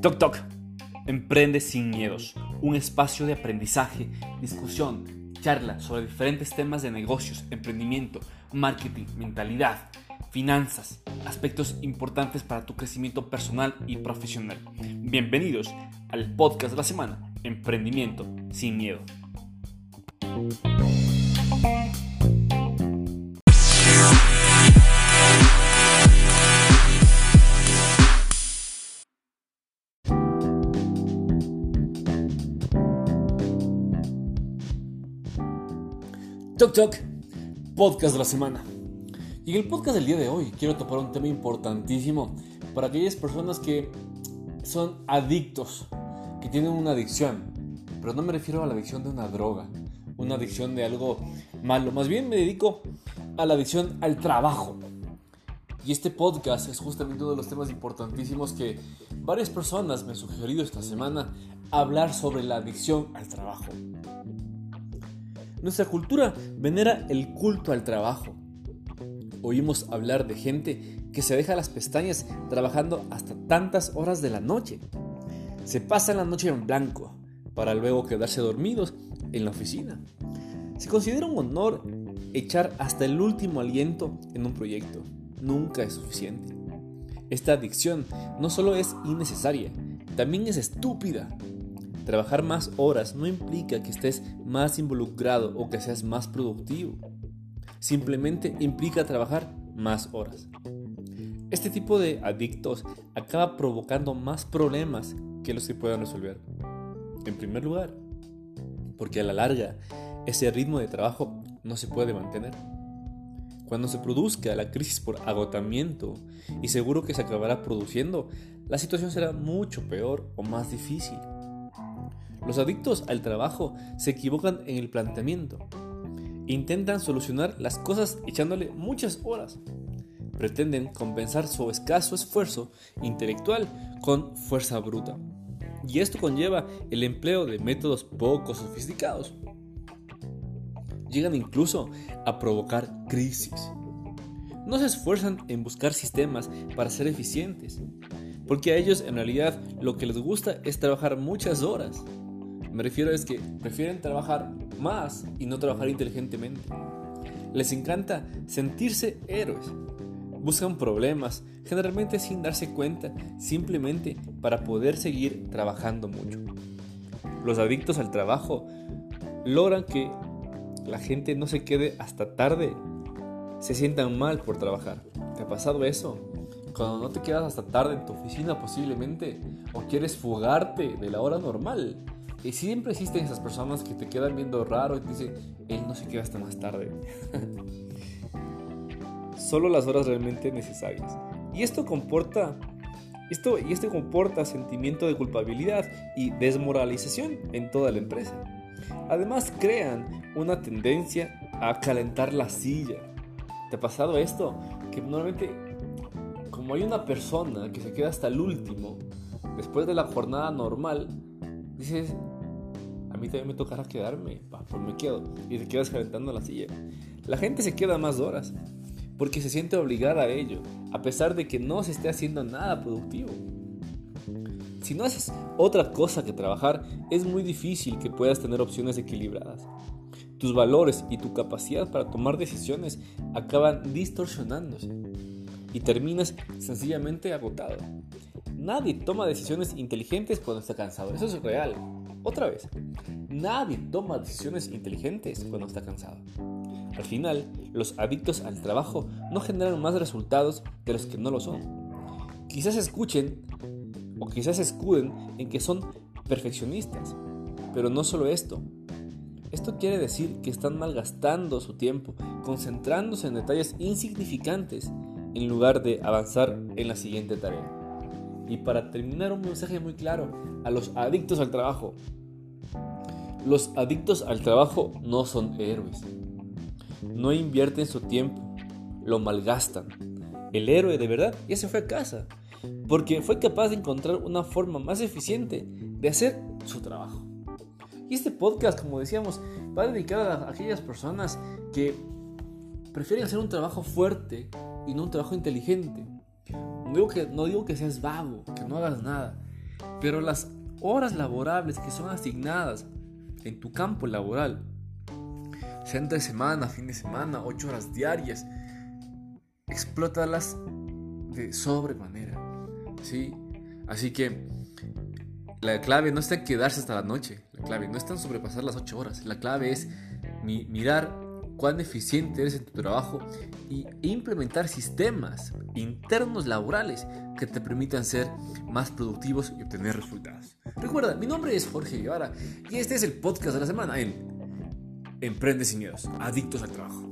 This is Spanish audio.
Toc Toc. Emprende sin miedos. Un espacio de aprendizaje, discusión, charla sobre diferentes temas de negocios, emprendimiento, marketing, mentalidad, finanzas, aspectos importantes para tu crecimiento personal y profesional. Bienvenidos al podcast de la semana, Emprendimiento sin miedo. Toc Toc, podcast de la semana. Y en el podcast del día de hoy quiero topar un tema importantísimo para aquellas personas que son adictos, que tienen una adicción. Pero no me refiero a la adicción de una droga, una adicción de algo malo. Más bien me dedico a la adicción al trabajo. Y este podcast es justamente uno de los temas importantísimos que varias personas me han sugerido esta semana hablar sobre la adicción al trabajo. Nuestra cultura venera el culto al trabajo. Oímos hablar de gente que se deja las pestañas trabajando hasta tantas horas de la noche. Se pasa la noche en blanco para luego quedarse dormidos en la oficina. Se considera un honor echar hasta el último aliento en un proyecto. Nunca es suficiente. Esta adicción no solo es innecesaria, también es estúpida Trabajar más horas no implica que estés más involucrado o que seas más productivo. Simplemente implica trabajar más horas. Este tipo de adictos acaba provocando más problemas que los que puedan resolver. En primer lugar, porque a la larga ese ritmo de trabajo no se puede mantener. Cuando se produzca la crisis por agotamiento, y seguro que se acabará produciendo, la situación será mucho peor o más difícil. Los adictos al trabajo se equivocan en el planteamiento. Intentan solucionar las cosas echándole muchas horas. Pretenden compensar su escaso esfuerzo intelectual con fuerza bruta. Y esto conlleva el empleo de métodos poco sofisticados. Llegan incluso a provocar crisis. No se esfuerzan en buscar sistemas para ser eficientes, porque a ellos en realidad lo que les gusta es trabajar muchas horas me refiero es que prefieren trabajar más y no trabajar inteligentemente. Les encanta sentirse héroes. Buscan problemas, generalmente sin darse cuenta, simplemente para poder seguir trabajando mucho. Los adictos al trabajo logran que la gente no se quede hasta tarde, se sientan mal por trabajar. ¿Te ha pasado eso? Cuando no te quedas hasta tarde en tu oficina posiblemente, o quieres fugarte de la hora normal, y siempre existen esas personas que te quedan viendo raro y te dicen, él no se queda hasta más tarde. Solo las horas realmente necesarias. Y esto comporta esto, y esto comporta sentimiento de culpabilidad y desmoralización en toda la empresa. Además crean una tendencia a calentar la silla. ¿Te ha pasado esto? Que normalmente como hay una persona que se queda hasta el último, después de la jornada normal, dices, mí también me tocará quedarme, pues me quedo. Y te quedas calentando la silla. La gente se queda más horas porque se siente obligada a ello, a pesar de que no se esté haciendo nada productivo. Si no haces otra cosa que trabajar, es muy difícil que puedas tener opciones equilibradas. Tus valores y tu capacidad para tomar decisiones acaban distorsionándose y terminas sencillamente agotado. Nadie toma decisiones inteligentes cuando está cansado, eso es real. Otra vez, nadie toma decisiones inteligentes cuando está cansado. Al final, los adictos al trabajo no generan más resultados de los que no lo son. Quizás escuchen o quizás escuden en que son perfeccionistas, pero no solo esto. Esto quiere decir que están malgastando su tiempo, concentrándose en detalles insignificantes en lugar de avanzar en la siguiente tarea. Y para terminar, un mensaje muy claro a los adictos al trabajo. Los adictos al trabajo no son héroes. No invierten su tiempo, lo malgastan. El héroe de verdad ya se fue a casa, porque fue capaz de encontrar una forma más eficiente de hacer su trabajo. Y este podcast, como decíamos, va dedicado a aquellas personas que prefieren hacer un trabajo fuerte y no un trabajo inteligente. No digo que, no digo que seas vago, que no hagas nada, pero las horas laborables que son asignadas en tu campo laboral, sea entre semana, fin de semana, ocho horas diarias, explótalas de sobremanera. ¿sí? Así que la clave no está en quedarse hasta la noche, la clave no está en sobrepasar las ocho horas, la clave es mirar cuán eficiente eres en tu trabajo y, e implementar sistemas internos laborales que te permitan ser más productivos y obtener resultados. Recuerda, mi nombre es Jorge Guevara y este es el podcast de la semana en Emprende sin miedos, adictos al trabajo.